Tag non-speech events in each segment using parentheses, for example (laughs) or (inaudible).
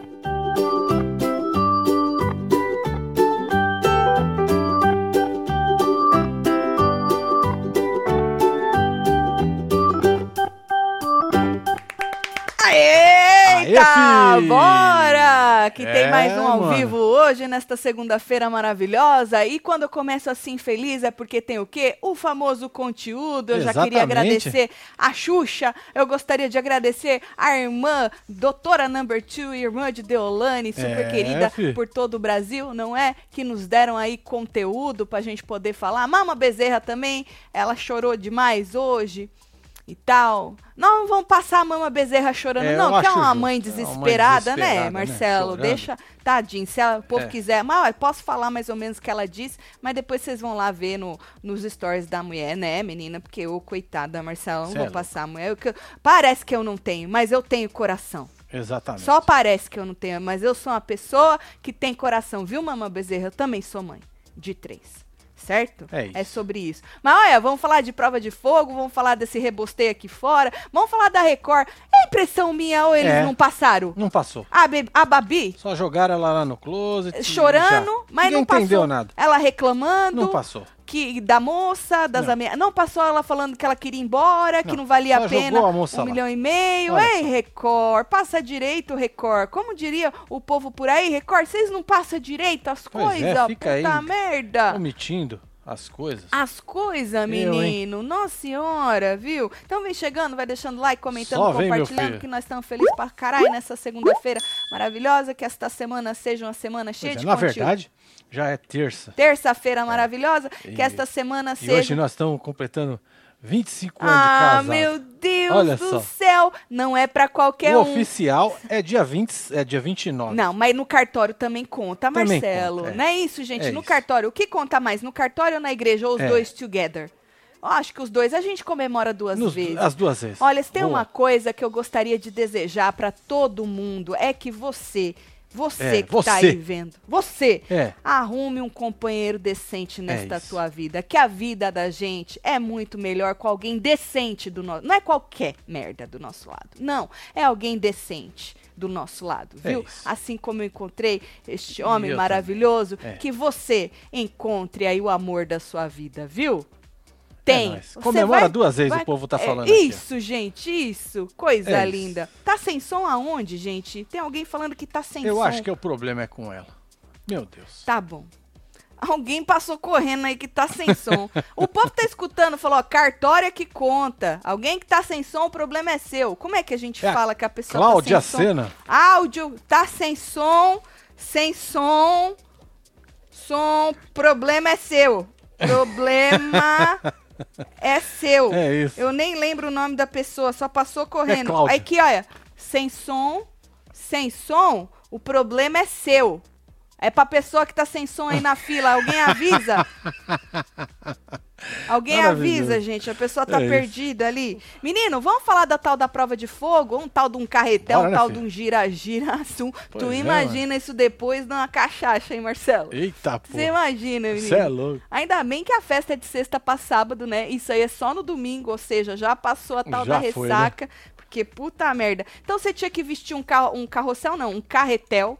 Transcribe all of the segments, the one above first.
thank you Que tem É, mais um ao mano. vivo hoje, nesta segunda-feira maravilhosa. E quando eu começo assim feliz é porque tem o quê? O famoso conteúdo. Eu já queria Exatamente. agradecer a Xuxa. Eu gostaria de agradecer a irmã, doutora Number Two, irmã de Deolane, super É, querida fi. por todo o Brasil, não é? Que nos deram aí conteúdo pra gente poder falar. Mama Bezerra também, ela chorou demais hoje e tal. Não vamos passar a Mama Bezerra chorando, É, não, que é acho uma mãe É uma mãe desesperada, né, desesperada, né? Marcelo? Chorando. Deixa, tadinho, se ela- o povo É. quiser. Mas ó, posso falar mais ou menos o que ela disse, mas depois vocês vão lá ver no, nos stories da mulher, né, menina? Porque eu, coitada, Marcelo, não Cê é vou passar a mulher. Eu parece que eu não tenho, mas eu tenho coração. Exatamente. Só parece que eu não tenho, mas eu sou uma pessoa que tem coração, viu, Mamãe Bezerra? Eu também sou mãe de três. Certo? É isso. É sobre isso. Mas olha, vamos falar de prova de fogo, vamos falar desse rebosteio aqui fora, vamos falar da Record. É impressão minha ou eles É. não passaram? Não passou. A, a Babi Só jogaram ela lá no closet. chorando, já. mas Ninguém não passou. entendeu nada. Ela reclamando Não passou. Que da moça, das Não. ameaças. Não passou ela falando que ela queria ir embora, que Não, não valia só a pena a moça um lá. milhão e meio. Olha Ei, só. Record, passa direito, Record. Como diria o povo por aí, Record, vocês não passam direito as é, coisas? aí. Puta merda. Omitindo as coisas. As coisas, Eu, menino. Nossa senhora, viu? Então vem chegando, vai deixando like, comentando, Só vem, compartilhando, filho. que nós estamos felizes pra caralho nessa segunda-feira maravilhosa. Que esta semana seja uma semana cheia Pois é, de na conteúdo. verdade, já é terça. Terça-feira maravilhosa, que E- esta semana E seja. hoje nós estamos completando 25 anos de Ah, casado. meu Deus Olha do só. céu! Não é pra qualquer o um. oficial é dia 20, é dia 29. Não, mas no cartório também conta, Também Marcelo. conta, é. Não é isso, gente? É no isso. cartório, o que conta mais? No cartório ou na igreja? Ou os É. dois together? Eu acho que os dois a gente comemora duas Nos- vezes. as duas vezes. Olha, se tem Boa. uma coisa que eu gostaria de desejar pra todo mundo é que você, você É, que tá você. aí vendo, você É. arrume um companheiro decente nesta isso. tua vida. Que a vida da gente é muito melhor com alguém decente do nosso. Não é qualquer merda do nosso lado. Não, é alguém decente do nosso lado, É viu? assim como eu encontrei este homem eu maravilhoso. É. que você encontre aí o amor da sua vida, viu? É Tem. Você Comemora vai- duas vezes, vai- o povo tá é, falando aqui, ó. Isso, gente, isso. Coisa É isso. linda. Tá sem som aonde, gente? Tem alguém falando que tá sem Eu som. acho que o problema é com ela. Meu Deus. Tá bom. Alguém passou correndo aí que tá sem som. O povo tá escutando, falou, ó, cartório é que conta. Alguém que tá sem som, o problema é seu. Como é que a gente É fala que a pessoa Cláudia tá sem som? Sena. Áudio, tá sem som, sem som, som, problema é seu. Problema (laughs) é seu. É isso. Eu nem lembro o nome da pessoa, só passou correndo. Cláudia. Aí aqui, olha, sem som, sem som, o problema é seu. É pra pessoa que tá sem som aí na fila. Alguém avisa? (laughs) Alguém avisa, gente. A pessoa tá É perdida ali. Menino, vamos falar da tal da prova de fogo? Um tal de um carretel, Bora, um né, tal de um gira-gira. (laughs) Tu Pois é, imagina isso depois numa cachaça, hein, Marcelo? Eita, pô. Você imagina, menino? Você é louco. Ainda bem que a festa é de sexta pra sábado, né? Isso aí é só no domingo, ou seja, já passou a tal Já da foi, né? ressaca. Porque puta merda. Então você tinha que vestir um, carro, um carrossel, não, um carretel.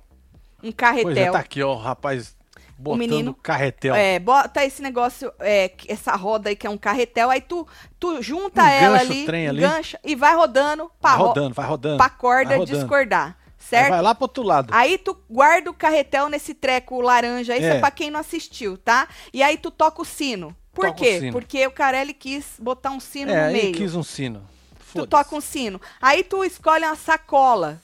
Um Pois é, carretel. tá aqui, ó, rapaz botando menino, carretel. É, bota esse negócio, é, essa roda aí que é um carretel, aí tu, tu junta Engancha ela o ali, trem ali. engancha e vai rodando pra, vai ro- rodando, vai rodando. pra corda vai rodando. discordar, Aí certo? Vai lá pro outro lado. Aí tu guarda o carretel nesse treco laranja, isso é, É. pra quem não assistiu, tá? E aí tu toca o sino. Por Toca o quê? sino. Porque o Carelli quis botar um sino é, no meio. quis um sino. Tu toca um sino. Aí tu escolhe uma sacola,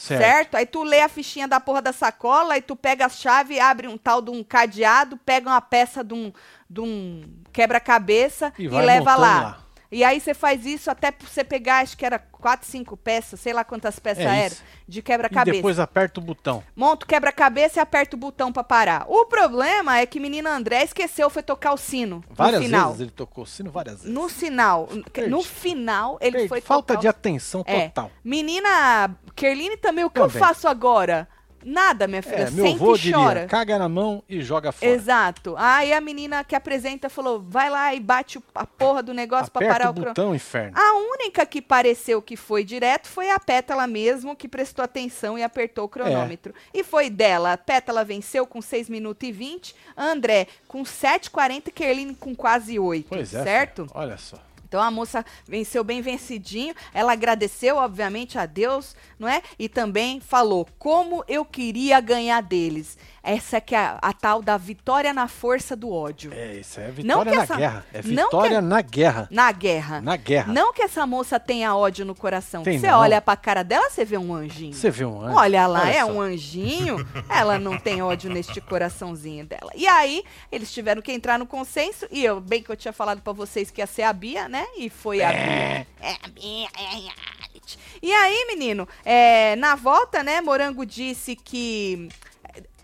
Certo. certo. Aí tu lê a fichinha da porra da sacola, aí tu pega a chave, abre um tal de um cadeado, pega uma peça de um, de um quebra-cabeça E e, leva lá. lá. E aí você faz isso até você pegar, acho que era quatro, cinco peças, sei lá quantas peças É eram, de E quebra-cabeça. depois aperta o botão. Monta o quebra-cabeça e aperta o botão pra parar. O problema é que menina André esqueceu, foi tocar o sino Várias no final. vezes ele tocou o sino, várias vezes. No sinal, Perdi. no final ele Perdi. foi Falta tocar de atenção É. total. Menina Kerline também, o que eu Também. faço agora? Nada, minha filha. É, meu Senta avô diria, chora. caga na mão e joga fora. Exato. Aí a menina que apresenta falou: vai lá e bate o- a porra do negócio pra Aperta parar o o cronômetro. botão, inferno. A única que pareceu que foi direto foi a Pétala mesmo, que prestou atenção e apertou o cronômetro. É. E foi dela. A Pétala venceu com 6 minutos e 20, André com 7,40 e Kerline com quase 8. Pois é. certo? Olha só. Então a moça venceu bem vencidinho. Ela agradeceu, obviamente, a Deus, não é? E também falou como eu queria ganhar deles. Essa que é a, a tal da vitória na força do ódio. É, isso é Não vitória na essa- guerra. É vitória na guerra. Na guerra. Na guerra. Não que essa moça tenha ódio no coração. Tem Você não. olha pra cara dela, você vê um anjinho. Você viu um anjo? Olha lá, Olha é só. um anjinho. (laughs) Ela não tem ódio neste coraçãozinho dela. E aí, eles tiveram que entrar no consenso. E eu, bem que eu tinha falado pra vocês que ia ser a Bia, né? E foi a. É é a reality. E aí, menino, é, na volta, né, Morango disse que.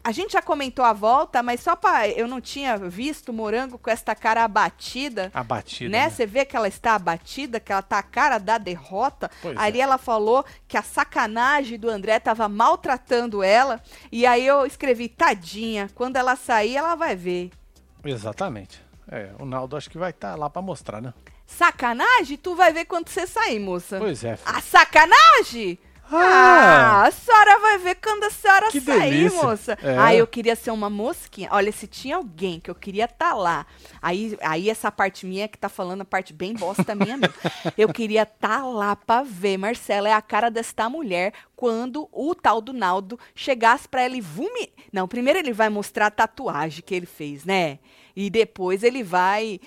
A gente já comentou a volta, mas só pra. Eu não tinha visto Morango com esta cara abatida Abatida. né? né? Você vê que ela está abatida, que ela tá a cara da derrota. Pois Ali é. ela falou que a sacanagem do André tava maltratando ela. E aí eu escrevi, tadinha, quando ela sair, ela vai ver. Exatamente. É, o Naldo acho que vai estar lá pra mostrar, né? Sacanagem? Tu vai ver quando você sair, moça. Pois é. filho. A sacanagem? Ah! Ah, a senhora vai ver quando a senhora sair, delícia. moça. É. Ah, eu queria ser uma mosquinha. Olha, se tinha alguém que eu queria estar lá. Aí, aí essa parte minha que tá falando, a parte bem bosta minha mesmo. (laughs) Eu queria estar lá pra ver. Marcela é a cara desta mulher quando o tal do Naldo chegasse pra ela e vumi... Não, primeiro ele vai mostrar a tatuagem que ele fez, né? E depois ele vai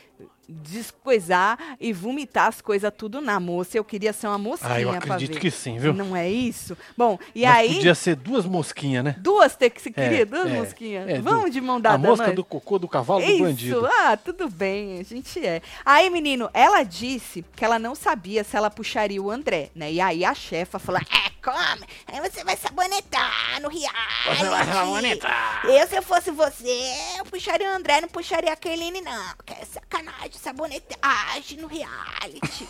descoisar e vomitar as coisas tudo na moça. Eu queria ser uma mosquinha Ah, eu acredito ver. que sim, viu? Não é isso? Bom, e Mas aí. Podia ser duas mosquinhas, né? Duas ter que se É, queria, duas é, mosquinhas. é, Vamos du- de mão dada, A mosca nós? do cocô do cavalo do Isso, bandido. ah, tudo bem, a gente é. Aí, menino, ela disse que ela não sabia se ela puxaria o André, né? E aí a chefa falou: É, come, aí você vai sabonetar no reality. Você vai sabonetar. Eu, se eu fosse você, eu puxaria o André, não puxaria a Kerline, não. Que é sacanagem, sabonetagem no reality. (laughs)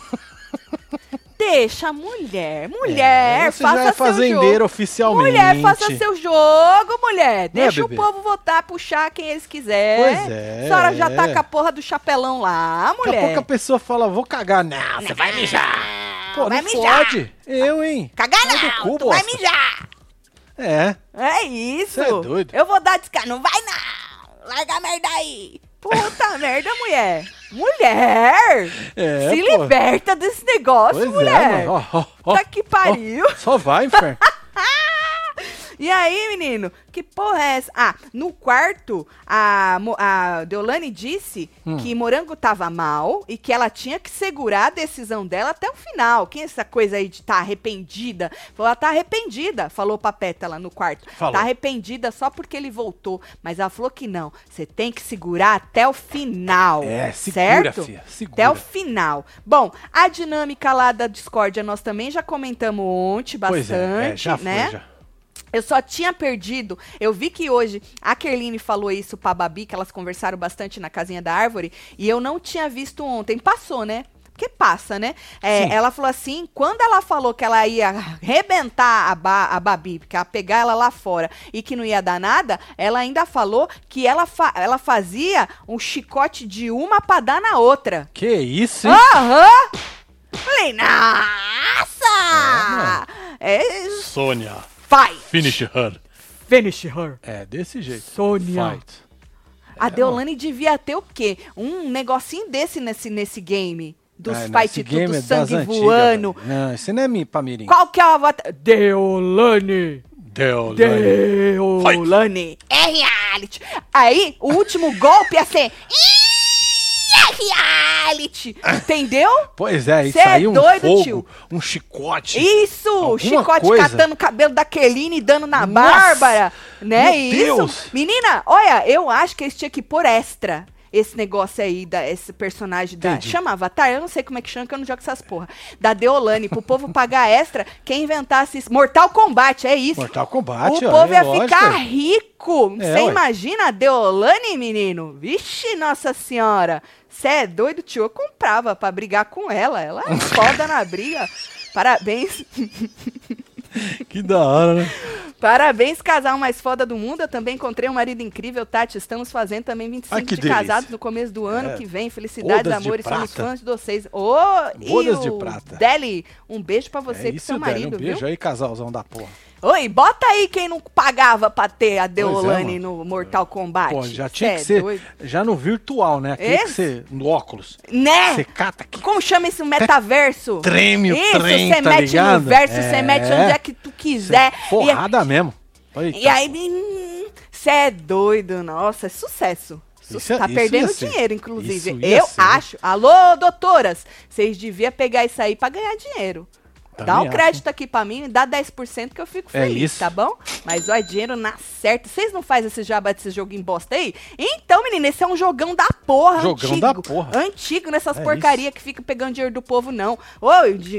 Deixa a mulher, mulher, É, você faça já é seu fazendeiro jogo. oficialmente. Mulher, faça seu jogo, mulher. Né, Deixa o bebê? povo votar, puxar quem eles quiserem. Pois é. A senhora já tá com a porra do chapelão lá, Daqui a mulher. pouco a pessoa fala, vou cagar. Não, você vai mijar. Pô, vai não mijar. pode. Eu, hein? Cagar do não, cu, tu vai bosta. mijar. É. É isso. Cê é doido. Eu vou dar descarga. Não vai não. Larga a merda aí. Puta (laughs) merda, mulher. Mulher. É, Se pô. liberta desse negócio, Pois mulher. é, mano. Ó, ó, ó, Tá que pariu. Só vai, inferno. (laughs) E aí, menino, que porra é essa? Ah, no quarto, a, Mo- a Deolane disse Hum. que Morango tava mal e que ela tinha que segurar a decisão dela até o final. Quem é essa coisa aí de tá arrependida? Falou, ela tá arrependida, falou pra Pétala no quarto. Falou. Tá arrependida só porque ele voltou. Mas ela falou que não, você tem que segurar até o final. É, segura, certo? fia, segura. Até o final. Bom, a dinâmica lá da discórdia nós também já comentamos ontem bastante, Pois é, é, já foi, né? já. Eu só tinha perdido. Eu vi que hoje a Kerline falou isso pra Babi, que elas conversaram bastante na casinha da árvore, e eu não tinha visto ontem. Passou, né? Porque passa, né? É, ela falou assim: quando ela falou que ela ia arrebentar a, ba a Babi, que ia pegar ela lá fora e que não ia dar nada, ela ainda falou que ela, fa ela fazia um chicote de uma pra dar na outra. Que isso, hein? Aham! Falei, nossa! É, Sônia, fight! finish her. Finish her. É, desse jeito. Sônia. Fight. A Deolane devia ter o quê? Um negocinho desse nesse, nesse game. Dos não, fight tudo, game é sangue antigas, voando. velho. Não, isso não é mi- pra mirim. Qual que é o avatar? Deolane. Deolane. Deolane. É reality. Aí, o último golpe ia ser... "Ih, É reality. Entendeu? Pois é, isso Cê é aí um doido, fogo, tio. um chicote. Isso! Chicote coisa. catando o cabelo da Keline e dando na Nossa! Bárbara. Né? Meu Isso. Deus! Menina, olha, eu acho que eles tinham que pôr extra. Esse negócio aí, da, esse personagem da. Entendi. Chama Avatar? Eu não sei como é que chama, que eu não jogo essas porra. Da Deolane, pro povo pagar extra. Quem inventasse isso? Mortal Kombat, é isso. Mortal Kombat, o ó, povo é ia lógico. ficar rico. É, Você ué. imagina a Deolane, menino? Vixe, nossa senhora. Você é doido, tio? Eu comprava pra brigar com ela. Ela é foda na briga. Parabéns. Que da hora, né? Parabéns, casal mais foda do mundo. Eu também encontrei um marido incrível, Tati. Estamos fazendo também 25 Ai, que de delícia. casados no começo do ano É. que vem. Felicidades, de amores, somos fãs de vocês. Ô, e Bodas de o prata. Deli, um beijo pra você é e pro isso, seu marido, Um beijo viu? aí, casalzão da porra. Oi, bota aí quem não pagava pra ter a Deolane é, no Mortal Kombat. Pô, já Cê tinha é que ser. doido. Já no virtual, né? Aquele que você. No óculos. Né? Você cata aqui. Como chama esse metaverso? Treme o Isso, trem, você tá mete ligado? no verso, você É. mete onde é que tu quiser. E- Porrada mesmo. Eita. E aí, você é doido, nossa, é sucesso. Su- Isso é- tá isso perdendo ser. dinheiro, inclusive. Isso Eu ser. acho. Alô, doutoras, vocês deviam pegar isso aí pra ganhar dinheiro. Dá Também um crédito aqui pra mim, dá 10% que eu fico É feliz, isso. tá bom? Mas ó, é dinheiro na certa. Vocês não fazem esse jabá desse joguinho bosta aí? Então, menina, esse é um jogão da porra, Jogão antigo. da porra. Antigo nessas É porcaria que fica pegando dinheiro do povo, não. Ô,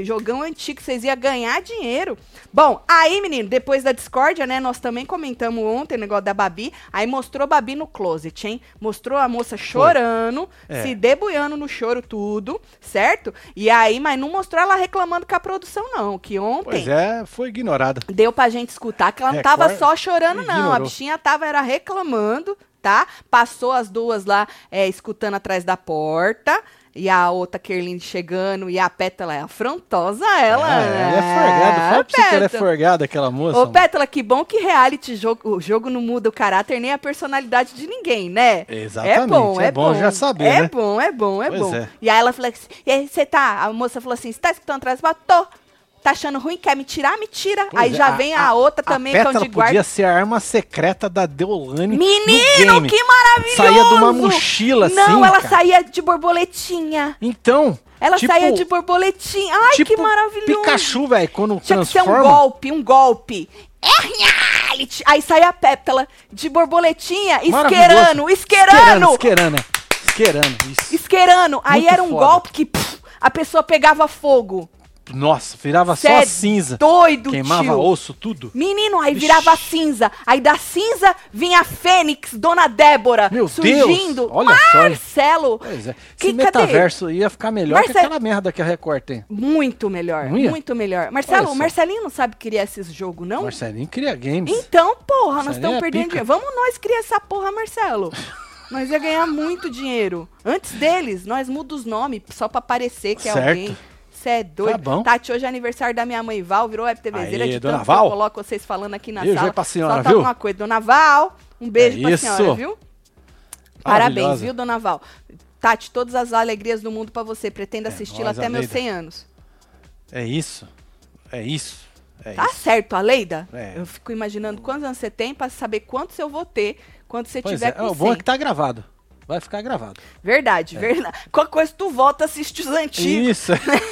jogão antigo, vocês iam ganhar dinheiro. Bom, aí, menino, depois da discórdia, né, nós também comentamos ontem o negócio da Babi, aí mostrou a Babi no closet, hein? Mostrou a moça chorando, É. se debuiando no choro tudo, certo? E aí, mas não mostrou ela reclamando com a produção, não, que ontem... Pois é, foi ignorada. Deu pra gente escutar que ela não Record tava só chorando, não. A ignorou. bichinha tava era reclamando, tá? Passou as duas lá é, escutando atrás da porta. E a outra Kerline chegando. E a Pétala é afrontosa, ela. Ah, ela é forgada. Fala pra você que ela é forgada, aquela moça. Ô. Pétala, que bom que reality jogo, o jogo não muda o caráter nem a personalidade de ninguém, né? Exatamente, É bom, é, é bom já saber, É né? bom, é bom, é Pois bom. é. E aí ela falou assim: e aí você tá. A moça falou assim: você tá escutando atrás? Tô. Tá achando ruim? Quer me tirar? Me tira. Pois aí é, já vem a, outra também, que é pétala onde guarda. podia ser a arma secreta da Deolane Menino, que maravilhoso! Saía de uma mochila assim, Não, ela cara. saía de borboletinha. Então, Ela tipo, saía de borboletinha. Ai, tipo que maravilhoso! Pikachu, velho, quando Tinha que ser um transforma. golpe, um golpe. Aí saía a pétala de borboletinha, esquerando, Maravilhoso. esquerando, Esquerando, é. Isso. esquerando. Aí Muito era um foda. golpe que pff, a pessoa pegava fogo. Nossa, virava Cê só é cinza. Doido, Queimava tio. osso, tudo. Menino, aí Vixe. virava cinza. Aí da cinza vinha a Fênix, Dona Débora, Meu surgindo. Deus, olha só. Marcelo. Pois é. Que- Esse cadê? metaverso ia ficar melhor Marcelo- que aquela merda que a Record tem. Muito melhor, muito melhor. Marcelo, o só. Marcelinho não sabe criar esses jogos, não? Marcelinho cria games. Então, porra, nós Marcelinho estamos é perdendo pica. dinheiro. Vamos nós criar essa porra, Marcelo. (laughs) nós ia ganhar muito dinheiro. Antes deles, nós muda os nomes só pra parecer que é Certo. alguém. Você é doido. Tá bom. Tati, hoje é aniversário da minha mãe Val, virou web TVzeira de dona tanto que eu Val. coloco vocês falando aqui na Beijo sala. pra senhora, Só tá viu? uma coisa. Dona Val, um beijo É pra isso. senhora, viu? Parabéns, viu, Dona Val? Tati, todas as alegrias do mundo pra você. Pretendo assisti-la nóis, até meus Aleida. 100 anos. É isso. É isso. É Tá isso. certo, Aleida? É. Eu fico imaginando quantos anos você tem pra saber quantos eu vou ter quando você Pois tiver é. com O bom é 100. que tá gravado. Vai ficar gravado. Verdade, verdade. Qualquer coisa tu volta, assiste os antigos Isso. (laughs)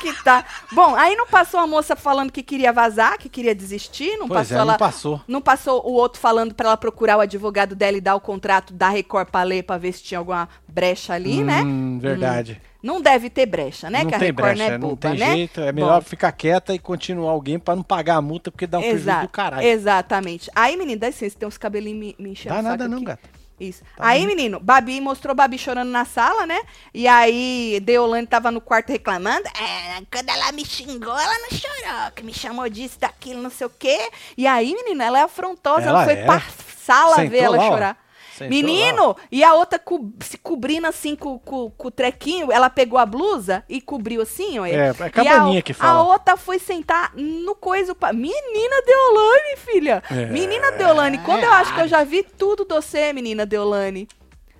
que tá. Bom, aí não passou a moça falando que queria vazar, que queria desistir, não Pois passou é, ela. não passou. Não passou o outro falando pra ela procurar o advogado dela e dar o contrato da Record pra ler pra ver se tinha alguma brecha ali, né? Hum, verdade. Não deve ter brecha, né? não que a tem Record brecha, não é não boba, tem né? jeito. É melhor Bom, ficar quieta e continuar alguém pra não pagar a multa, porque dá um prejuízo Exato, do caralho. Exatamente. Aí, menino, dá licença, tem uns cabelinhos me, me enchendo Dá nada não, aqui. gata. Isso. Tá aí, bom. menino, Babi mostrou Babi chorando na sala, né? E aí, Deolane tava no quarto reclamando. É, quando ela me xingou, ela não chorou, que me chamou disso, daquilo, não sei o quê. E aí, menina, ela é afrontosa, ela, Ela foi é. pra sala Sentou ver ela lá, ó. Menino, e a outra co- se cobrindo assim com, com, com o trequinho, ela pegou a blusa e cobriu assim, ó. É, é cabaninha a, que A fala. outra foi sentar no coisa. Menina Deolane, filha. É. Menina Deolane, quando eu acho que eu já vi tudo de você, menina Deolane.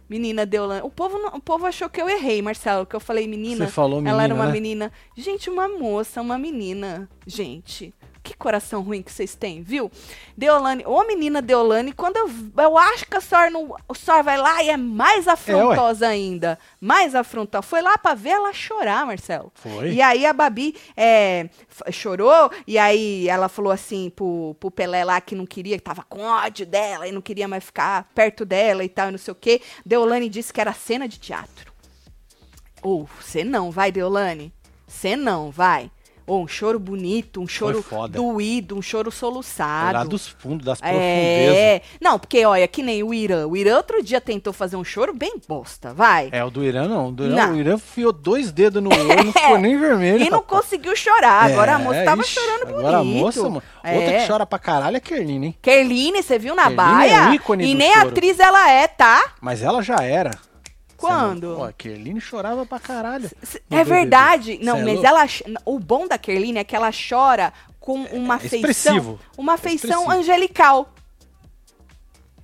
Menina Deolane. O povo, o povo achou que eu errei, Marcelo, que eu falei menina. Você falou Ela era menina, uma né? menina. Gente, uma moça, uma menina. Gente, que coração ruim que vocês têm, viu? Deolane, ô menina Deolane, quando eu, eu acho que a senhora, não, a senhora vai lá e é mais afrontosa ainda. Mais afrontosa. Foi lá pra ver ela chorar, Marcelo. Foi. E aí a Babi é, chorou, e aí ela falou assim pro, pro Pelé lá que não queria, que tava com ódio dela e não queria mais ficar perto dela e tal, e não sei o quê. Deolane disse que era cena de teatro. Ou, você não, vai, Deolane? Você não, vai. Ou um choro bonito, um choro doído, um choro soluçado. Lá dos fundos, das profundezas. É. Não, porque olha, que nem o Irã. O Irã outro dia tentou fazer um choro bem bosta, vai. É, o do Irã não. O, do Irã, Não. o Irã enfiou dois dedos no olho, não (laughs) ficou nem vermelho. E não rapaz. conseguiu chorar. Agora a É, moça tava ixi, chorando bonito. Agora a moça, mano. Outra É. que chora pra caralho é Kerline, hein? Kerline, você viu na Kerline baia? é o ícone e nem choro. atriz ela é, tá? Mas ela já era. Quando? Pô, a Kerline chorava pra caralho. É verdade. Não, é mas ela. O bom da Kerline é que ela chora com uma É feição. expressivo. Uma É feição expressivo. angelical,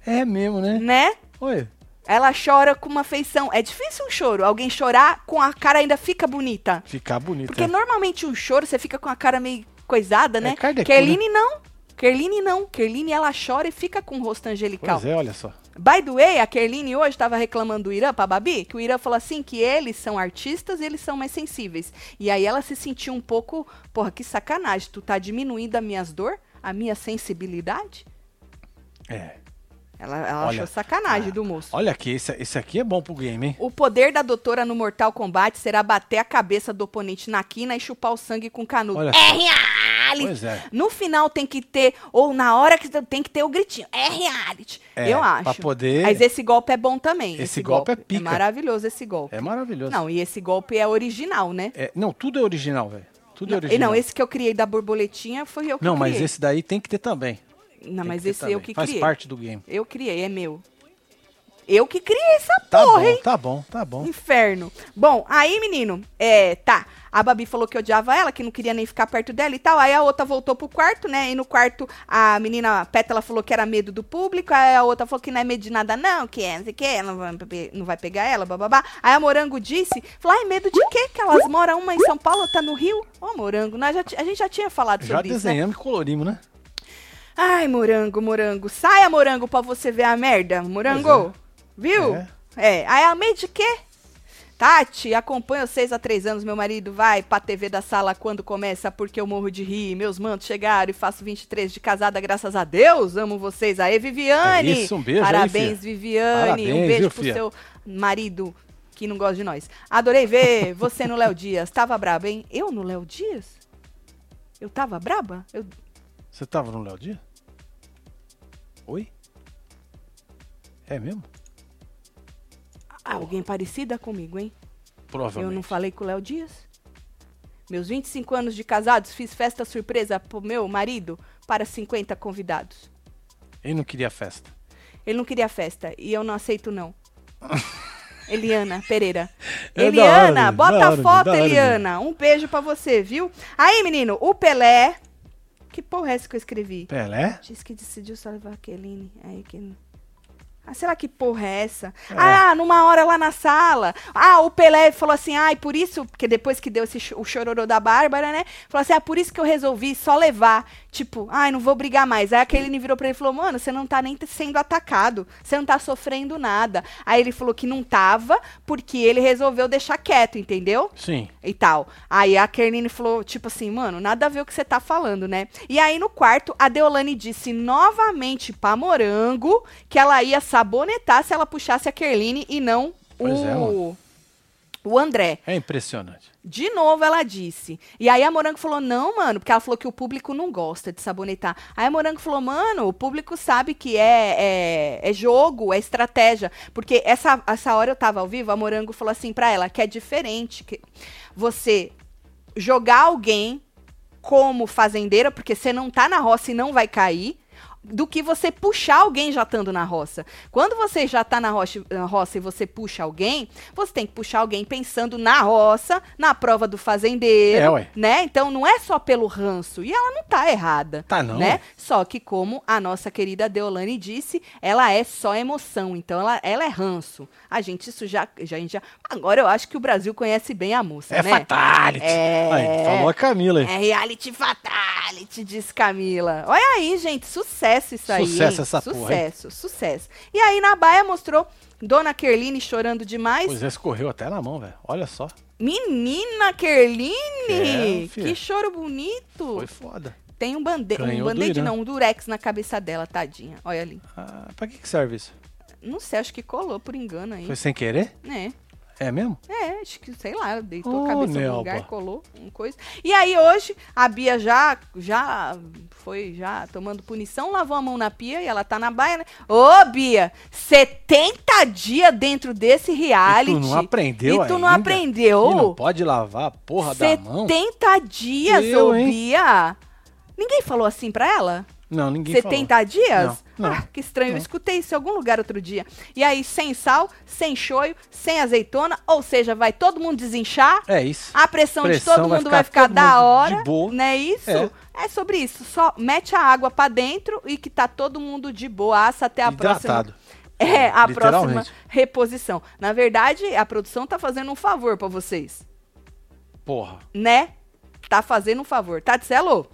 É mesmo, né? né? Oi. Ela chora com uma feição. É difícil um choro. Alguém chorar com a cara ainda fica bonita. Ficar bonito. Porque é. normalmente um choro você fica com a cara meio coisada, né? Kardec, Kerline não. Kerline não. Kerline ela chora e fica com o rosto angelical. Pois é, olha só. By the way, a Kerline hoje estava reclamando do Irã pra Babi, que o Irã falou assim que eles são artistas e eles são mais sensíveis. E aí ela se sentiu um pouco, porra, que sacanagem, tu tá diminuindo as minhas dor, a minha sensibilidade? É. Ela, ela Olha, achou sacanagem ah, do moço. Olha aqui, esse, esse aqui é bom pro game, hein? O poder da doutora no Mortal Kombat será bater a cabeça do oponente na quina e chupar o sangue com canudo. Olha É reality! Pois é. No final tem que ter, ou na hora que tem que ter o gritinho. É reality. É, eu acho. pra poder- Mas esse golpe é bom também. Esse golpe é pica. maravilhoso esse golpe. É maravilhoso. Não, e esse golpe é original, né? É, não, tudo é original, velho. Tudo é Não, e original. não, esse que eu criei da borboletinha foi eu que Não, criei. mas esse daí tem que ter também. Não, Tem mas esse eu também. que Faz criei. parte do game. Eu criei, é meu. Eu que criei essa Tá porra, bom, hein? tá bom, tá bom. Inferno. Bom, aí, menino, é, tá. A Babi falou que odiava ela, que não queria nem ficar perto dela e tal. Aí a outra voltou pro quarto, né? E no quarto a menina a Pétala falou que era medo do público. Aí a outra falou que não é medo de nada, não, que é, não sei o que, não vai, não vai pegar ela, bababá. Aí a Morango disse, falou, ai, medo de quê? Que elas moram uma em São Paulo, outra no Rio. Ó, Morango, nós já, a gente já tinha falado Já sobre isso, né? desenhamos e colorimos, né? Ai, morango, morango. Saia, morango, pra você ver a merda. Morango. Viu? É. É. Aí a meio de quê? Tati, acompanho vocês há três anos. Meu marido vai pra TV da sala quando começa, porque eu morro de rir. Meus mantos chegaram e faço 23 de casada, graças a Deus. Amo vocês. Aí, Viviane. É isso, um beijo aí, Parabéns, fia. Viviane. Parabéns, um beijo viu, pro fia? seu marido que não gosta de nós. Adorei ver (laughs) você no Léo Dias. Tava braba, hein? Eu no Léo Dias? Eu tava braba? Eu Você tava no Léo Dia? Oi? É mesmo? Alguém parecida comigo, hein? Eu Provavelmente. não falei com o Léo Dias? Meus 25 anos de casados, fiz festa surpresa pro meu marido para 50 convidados. Ele não queria festa. Ele não queria festa e eu não aceito, não. (laughs) Eliana Pereira. É Eliana, hora, bota da a hora, foto, hora, Eliana. Um beijo pra você, viu? Aí, menino, o Pelé. Que porra é essa que eu escrevi? Pelé? Diz que decidiu só levar a Keline. Aí que. Ah, será que porra é essa? É. Ah, numa hora lá na sala. Ah, o Pelé falou assim, ai, por isso, porque depois que deu esse o chororô da Bárbara, né? Falou assim, ah, por isso que eu resolvi só levar. Tipo, ai, não vou brigar mais. Aí aquele virou pra ele e falou, mano, você não tá nem sendo atacado. Você não tá sofrendo nada. Aí ele falou que não tava, porque ele resolveu deixar quieto, entendeu? Sim. e tal. Aí a Kernine falou, tipo assim, mano, nada a ver o que você tá falando, né? E aí no quarto, a Deolane disse novamente pra Morango que ela ia sabonetar se ela puxasse a Kerline e não Pois é, o, mano. O André. É impressionante. De novo ela disse. E aí a Morango falou, não, mano, porque ela falou que o público não gosta de sabonetar. Aí a Morango falou, mano, o público sabe que é, é, é jogo, é estratégia. Porque essa, essa hora eu tava ao vivo, a Morango falou assim pra ela, que é diferente que você jogar alguém como fazendeira, porque você não tá na roça e não vai cair, do que você puxar alguém já estando na roça. Quando você já tá na roça, na roça e você puxa alguém, você tem que puxar alguém pensando na roça, na prova do fazendeiro, É, ué. né? Então não é só pelo ranço. E ela não tá errada. Tá não, Né? Só que como a nossa querida Deolane disse, ela é só emoção. Então ela, ela é ranço. A gente isso já, já, a gente já. Agora eu acho que o Brasil conhece bem a moça, É né? fatality. É. Aí, falou a Camila. É reality fatality, diz Camila. Olha aí, gente, sucesso isso aí. Sucesso hein? essa porra, hein? Sucesso, sucesso. E aí na baia mostrou Dona Kerline chorando demais. Pois é, escorreu até na mão, velho. Olha só. Menina Kerline! É, que choro bonito! Foi foda. Tem um band-aid, um Irã. não, um durex na cabeça dela, tadinha. Olha ali. Ah, pra que, que serve isso? Não sei, acho que colou por engano aí. Foi sem querer? É. É mesmo? É, acho que, sei lá, deitou Ô, a cabeça no Nelba. lugar, colou, uma coisa. E aí hoje, a Bia já, já foi, já tomando punição, lavou a mão na pia e ela tá na baia, né? Ô, Bia, 70 dias dentro desse reality. E tu não aprendeu E tu não ainda? aprendeu? E não pode lavar a porra da mão? 70 dias, Eu, ô hein? Bia. Ninguém falou assim pra ela? Não, ninguém 70 dias? Não, não, ah, que estranho. Eu não. escutei isso em algum lugar outro dia. E aí, sem sal, sem shoyu, sem azeitona, ou seja, vai todo mundo desinchar. falou. É isso. A pressão, de Pressão todo vai mundo ficar vai ficar da hora. de boa. Não é isso? É. É. sobre isso. Só mete a água pra dentro e que tá todo mundo de boaça até a próxima. Hidratado. É, a próxima reposição. Na verdade, a produção tá fazendo um favor pra vocês. Porra. Né? Tá fazendo um favor. Tatselo?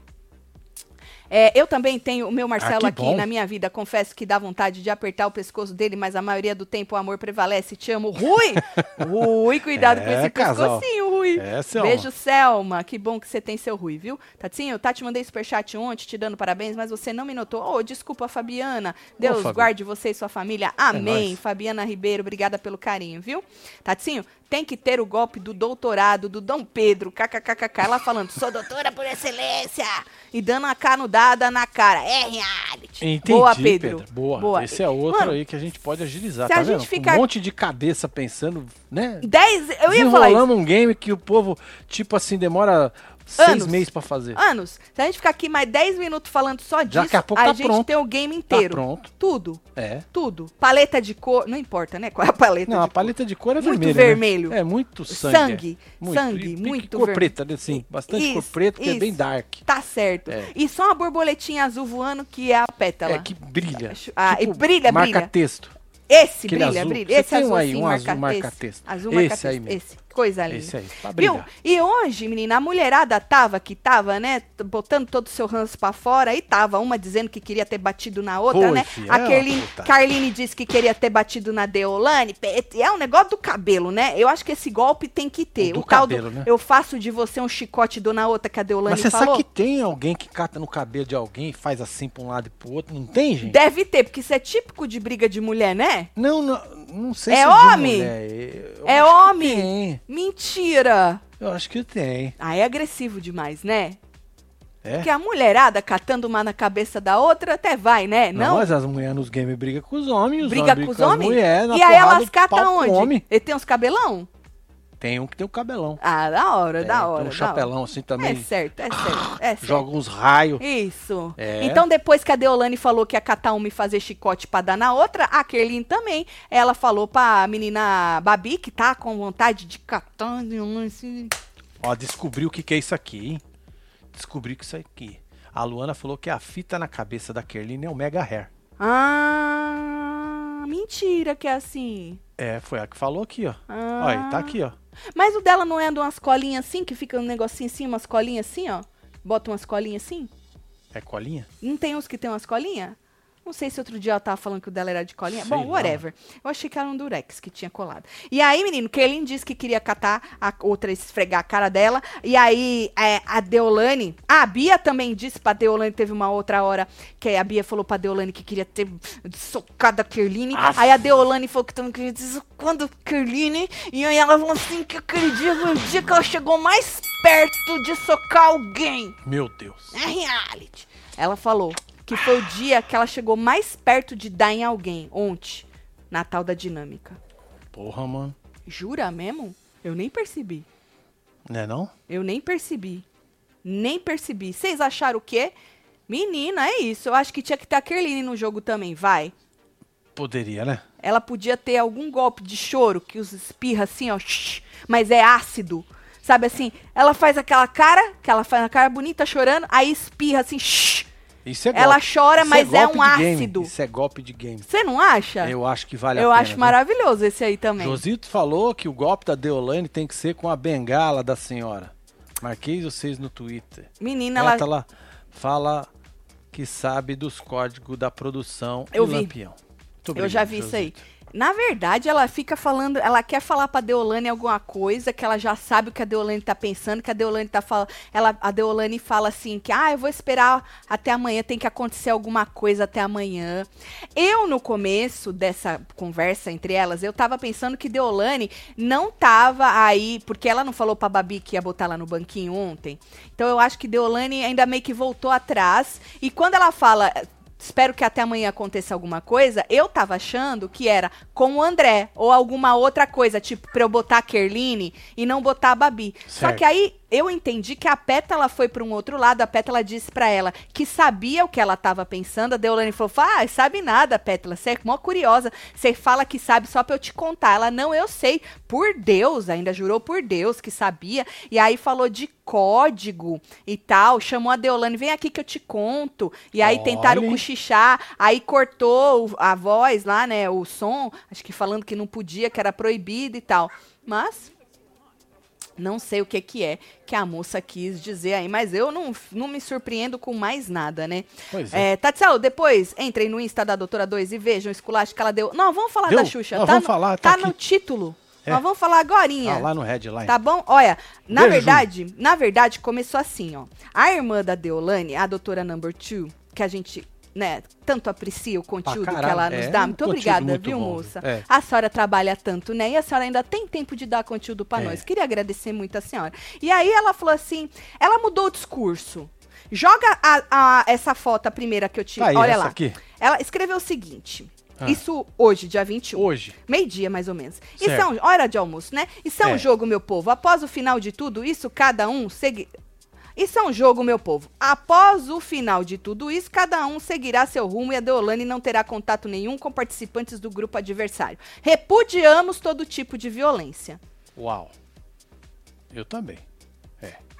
É, eu também tenho o meu Marcelo Ah, aqui bom. na minha vida. Confesso que dá vontade de apertar o pescoço dele, mas a maioria do tempo o amor prevalece. Te amo. Rui! (laughs) Rui, cuidado com É, esse casal. pescocinho, Rui. É, Selma. Beijo, Selma. Que bom que você tem seu Rui, viu? Tatinho, tá te mandei superchat ontem, te dando parabéns, mas você não me notou. Oh, desculpa, Fabiana. Deus Fabi. guarde você e sua família. Amém. nóis. Fabiana Ribeiro, obrigada pelo carinho, viu? Tatinho, tem que ter o golpe do doutorado do Dom Pedro, kkkk, ela falando, sou doutora por excelência, e dando a canudada na cara. É reality. Entendi, Boa, Pedro. Boa. Esse é outro Mano, aí que a gente pode agilizar, se tá a gente vendo? ficar- Um monte de cabeça pensando, né? Dez, eu ia falar isso. Um game que o povo, tipo assim, demora seis Anos. meses pra fazer. Anos, se a gente ficar aqui mais 10 minutos falando só disso, Daqui a pouco tá gente pronto. tem o game Tá inteiro. pronto. Tudo, É. tudo. Paleta de cor, não importa, né? Qual é a paleta Não, a paleta de cor é Muito vermelha. né? vermelho. É muito sangue. Sangue, é. Muito. sangue, E- e muito cor preta, né? Assim, bastante cor Isso, preta, que é bem isso. dark. Tá certo. É. E só uma borboletinha azul voando que é a pétala. É que brilha. Ah, e brilha, marca brilha. texto. Esse Aquele brilha, azul. brilha. Esse tem azul um aí, um marca, azul marca esse. texto. Azul Esse marca aí texto. mesmo. Esse. Coisa linda. Esse aí, pra Viu? brilhar. E hoje, menina, a mulherada tava que tava, né, botando todo o seu ranço pra fora, e tava uma dizendo que queria ter batido na outra, Foi, né? fi, é a uma Carline, disse que queria ter batido na Deolane. É um negócio do cabelo, né? Eu acho que esse golpe tem que ter. O do tal cabelo, né? eu faço de você um chicote dona outra que a Deolane Mas você falou. sabe que tem alguém que cata no cabelo de alguém e faz assim pra um lado e pro outro? Não tem, gente? Deve ter, porque isso é típico de briga de mulher, né? Não, não, não sei É se de homem? É homem? Tem. Mentira! Eu acho que tem. Ah, é agressivo demais, né? É? Porque a mulherada catando uma na cabeça da outra até vai, né? Não, Não? mas as mulheres nos games brigam com os homens, os Briga homens com os homens? e aí elas catam onde? Ele tem uns cabelão? Tem um que tem o cabelão. Ah, da hora, É, da tem hora. um da chapelão assim também. É certo, é certo, é certo. Joga uns raios. Isso. É. Então, depois que a Deolane falou que ia catar uma e fazer chicote pra dar na outra, a Kerlin também. Ela falou pra menina Babi, que tá com vontade de catar. assim. Ó, descobriu o que, que é isso aqui, hein? Descobriu que isso aqui. A Luana falou que a fita na cabeça da Kerline é o Mega Hair. Ah, mentira que é assim. É, foi a que falou aqui, ó. Ah. Olha, tá aqui, ó. Mas o dela não é de umas colinhas assim, que fica um negocinho assim, umas colinhas assim, ó? Bota umas colinhas assim? É colinha? Não tem uns que tem umas colinhas? Não sei se outro dia ela tava falando que o dela era de colinha. Sei Bom, lá. whatever. Eu achei que era um durex que tinha colado. E aí, menino, Kerlin disse que queria catar a outra, esfregar a cara dela. E aí, é, a Deolane... Ah, a Bia também disse pra Deolane, teve uma outra hora que a Bia falou pra Deolane que queria ter socado a Kerline. Aí a Deolane falou que também queria ter socado a Kerline. E aí ela falou assim que aquele dia foi o dia que ela chegou mais perto de socar alguém. Meu Deus. É reality. Ela falou que foi o dia que ela chegou mais perto de dar em alguém, ontem, na tal da dinâmica. Porra, mano. Jura mesmo? Eu nem percebi. Né não? Eu nem percebi. Nem percebi. Vocês acharam o quê? Menina, é isso. Eu acho que tinha que ter a Kerline no jogo também, vai. Poderia, né? Ela podia ter algum golpe de choro que os espirra assim, ó, shh, mas é ácido. Sabe assim? Ela faz aquela cara, que ela faz uma cara bonita chorando, aí espirra assim, shh. Isso é Ela golpe. chora, Isso mas é golpe um ácido. Isso é golpe de game. Você não acha? Eu acho que vale Eu a pena. acho viu? maravilhoso esse aí também. Josito falou que o golpe da Deolane tem que ser com a bengala da senhora. Marquei vocês no Twitter. Menina, ela. Ela fala que sabe dos códigos da produção Eu e vi. Lampião. Muito Eu já vi isso aí. Na verdade, ela fica falando, ela quer falar pra Deolane alguma coisa, que ela já sabe o que a Deolane tá pensando, que a Deolane tá falando. Ela, a Deolane fala assim: que ah, eu vou esperar até amanhã, tem que acontecer alguma coisa até amanhã. Eu, no começo dessa conversa entre elas, eu tava pensando que Deolane não tava aí, porque ela não falou pra Babi que ia botar lá no banquinho ontem. Então eu acho que Deolane ainda meio que voltou atrás. E quando ela fala espero que até amanhã aconteça alguma coisa, eu tava achando que era com o André ou alguma outra coisa, tipo, pra eu botar a Kerline e não botar a Babi. Certo. Só que aí eu entendi que a Pétala foi para um outro lado, a Pétala disse para ela que sabia o que ela tava pensando, a Deolane falou, ah, sabe nada, Pétala, você é mó curiosa, você fala que sabe só pra eu te contar. Ela, não, eu sei, por Deus, ainda jurou por Deus que sabia, e aí falou de código e tal, chamou a Deolane, vem aqui que eu te conto, e aí Olha. tentaram cochichar, aí cortou a voz lá, né, o som, acho que falando que não podia, que era proibido e tal, mas... Não sei o que que é que a moça quis dizer aí, mas eu não, não me surpreendo com mais nada, né? Pois é. É, Tatielo, depois entrem no Insta da Doutora 2 e vejam o esculacho que ela deu. Não, vamos falar Deu? da Xuxa. Nós tá vamos no, falar, tá tá no título. É. Nós vamos falar agorinha. Ah, lá no headline. Tá bom? Olha, na Beijo. verdade, na verdade, começou assim, ó. A irmã da Deolane, a doutora Number Two, que a gente, né, tanto aprecia o conteúdo que ela nos é, dá. um Muito conteúdo obrigada, muito viu, bom, moça? é. A senhora trabalha tanto, né? E a senhora ainda tem tempo de dar conteúdo pra É. nós. Queria agradecer muito a senhora. E aí ela falou assim, ela mudou o discurso. Joga a- a- essa foto, a primeira que eu te... Tá Olha lá. aqui. Ela escreveu o seguinte... Ah. Isso hoje, dia 21. Hoje. Meio-dia, mais ou menos. Isso é Certo. um, hora de almoço, né? Isso é um jogo, meu povo. Após o final de tudo isso, cada um segue. Isso é um jogo, meu povo. Após o final de tudo isso, cada um seguirá seu rumo e a Deolane não terá contato nenhum com participantes do grupo adversário. Repudiamos todo tipo de violência. Uau. Eu também.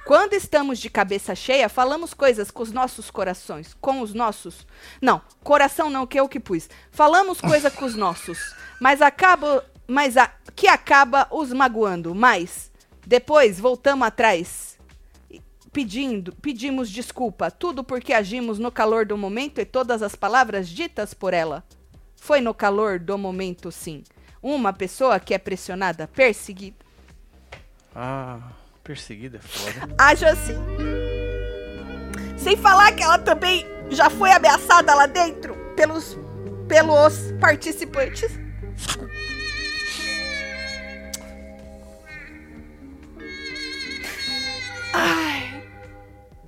Quando estamos de cabeça cheia, falamos coisas com os nossos corações. Com os nossos. Não, coração não, que eu que pus. Falamos coisa com os nossos. Mas acaba. Mas a, que acaba os magoando. Mas depois voltamos atrás. Pedindo, pedimos desculpa. Tudo porque agimos no calor do momento e todas as palavras ditas por ela. Foi no calor do momento, sim. Uma pessoa que é pressionada, perseguida. Ah, perseguida é foda. Haja assim. Sem falar que ela também já foi ameaçada lá dentro pelos, pelos participantes. Ai.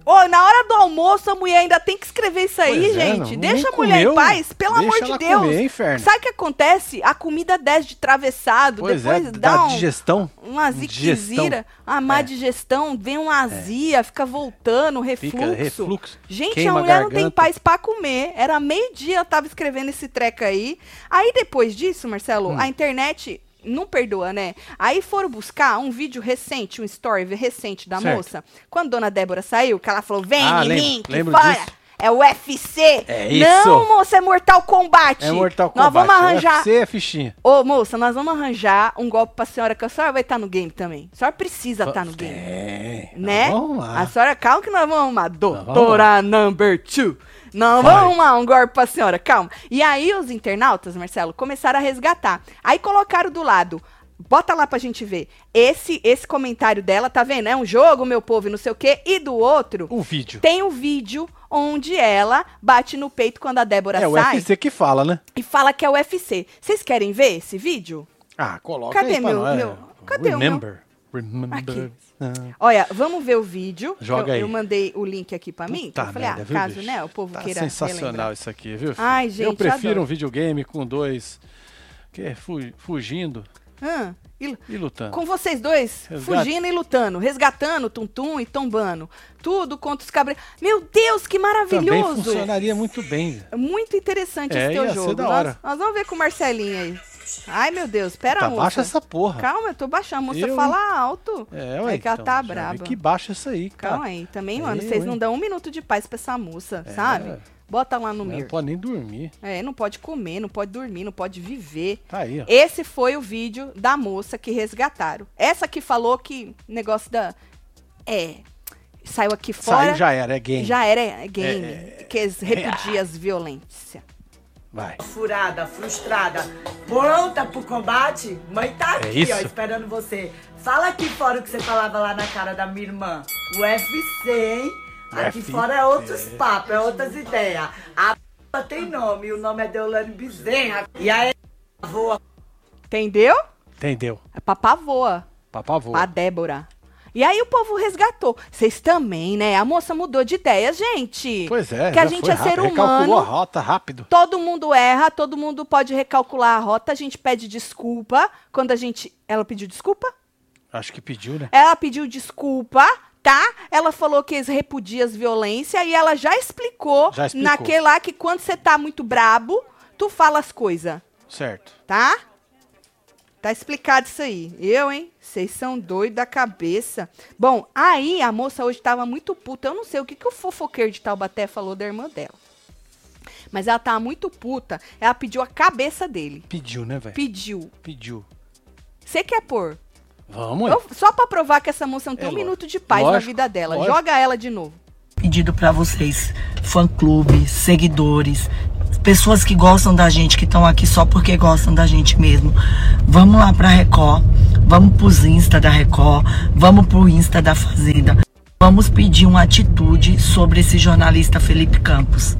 Ô, na hora do almoço a mulher ainda tem que escrever isso aí, Pois é, gente. nem Deixa a mulher comeu. em paz, pelo Deixa amor de Deus. comer, inferno. Sabe o que acontece? A comida desce de travessado, Pois depois é, dá da um, digestão. uma ziquezira, uma má É. digestão, vem uma azia, fica voltando, refluxo. Fica refluxo. Gente, a mulher não tem paz pra comer. Era meio-dia, ela tava escrevendo esse treco aí. Aí depois disso, Marcelo, Hum. a internet não perdoa, né? Aí foram buscar um vídeo recente, um story recente da Certo. moça. Quando Dona Débora saiu, que ela falou: vem Ah, em lembro- mim, lembro fora. disso. É o UFC. É isso. Não, moça, é Mortal Kombat. É Mortal Nós Kombat. vamos arranjar. UFC é fichinha. Ô, moça, nós vamos arranjar um golpe pra senhora, que a senhora vai estar no game também. A senhora precisa estar no game. É. Né? Vamos lá. A senhora, calma que nós vamos arrumar. Doutora number two. Não Vai. vamos arrumar um golpe pra senhora, calma. E aí os internautas, Marcelo, começaram a resgatar. Aí colocaram do lado. Bota lá pra gente ver. Esse esse comentário dela, tá vendo? É um jogo, meu povo, e não sei o quê. E do outro, O vídeo. tem o vídeo onde ela bate no peito quando a Débora É o sai UFC que fala, né? e fala que é o UFC. Vocês querem ver esse vídeo? Ah, coloca Cadê aí meu- meu- cadê o meu? Aqui. Ah. Olha, vamos ver o vídeo. Joga eu, aí. eu mandei o link aqui pra mim. Puta eu falei, merda, ah, viu, caso, bicho? né, o povo Tá queira sensacional relembrar. isso aqui, viu? filho? Ai, gente, Eu prefiro adoro. um videogame com dois que é fu- fugindo Ah, e- e lutando. com vocês dois, Resgate. fugindo e lutando, resgatando tum-tum e tombando. Tudo contra os cabreiros. Meu Deus, que Também maravilhoso! funcionaria muito bem. Muito interessante É, esse teu jogo. Nós, nós vamos ver com o Marcelinho aí. Ai, meu Deus, pera, Tá, moça. baixa essa porra. Calma, eu tô baixando. A moça Eu, fala alto. É, ué, É que ela então, tá já vi braba. Que baixa isso aí, cara. Calma aí, também, mano, Eu, vocês não dão um minuto de paz pra essa moça, É. sabe? Bota lá no Não mir. pode nem dormir. É, não pode comer, não pode dormir, não pode viver. Tá aí, ó. Esse foi o vídeo da moça que resgataram. Essa que falou que negócio da. É. Saiu aqui fora. Saiu já era, é game. Já era é, game. É, que eles repudia as violências. Vai. Furada, frustrada, pronta pro combate? Mãe tá É aqui, ó, isso? esperando você. Fala aqui fora o que você falava lá na cara da minha irmã. UFC, hein? Aqui UFC. fora é outros papos, é outras ideias. A p tem nome, o nome é Deolane Bezerra. E aí, voa. Entendeu? Entendeu? É papá voa. Papá voa. Pra Débora. E aí o povo resgatou. Vocês também, né? A moça mudou de ideia, gente. Pois é. Que a gente foi é ser rápido, Recalculou a humano. rota rápido. Todo mundo erra, todo mundo pode recalcular a rota. A gente pede desculpa. Quando a gente. Ela pediu desculpa? Acho que pediu, né? Ela pediu desculpa, tá? Ela falou que repudia as violências e ela já explicou, Já explicou. naquele lá que quando você tá muito brabo, tu fala as coisas, Certo. tá? Tá explicado isso aí. Eu, hein? Vocês são doidos da cabeça. Bom, aí a moça hoje tava muito puta. Eu não sei o que, que o fofoqueiro de Taubaté falou da irmã dela. Mas ela tava muito puta. Ela pediu a cabeça dele. Pediu, né, velho? Pediu. Pediu. Você quer pôr? Vamos. Eu- só pra provar que essa moça não tem É um lógico. minuto de paz na Lógico, vida dela. lógico. Joga ela de novo. Pedido pra vocês, fã-clube, seguidores, pessoas que gostam da gente, que estão aqui só porque gostam da gente mesmo. Vamos lá pra Record, vamos pros Insta da Record, vamos pro Insta da Fazenda. Vamos pedir uma atitude sobre esse jornalista Felipe Campos.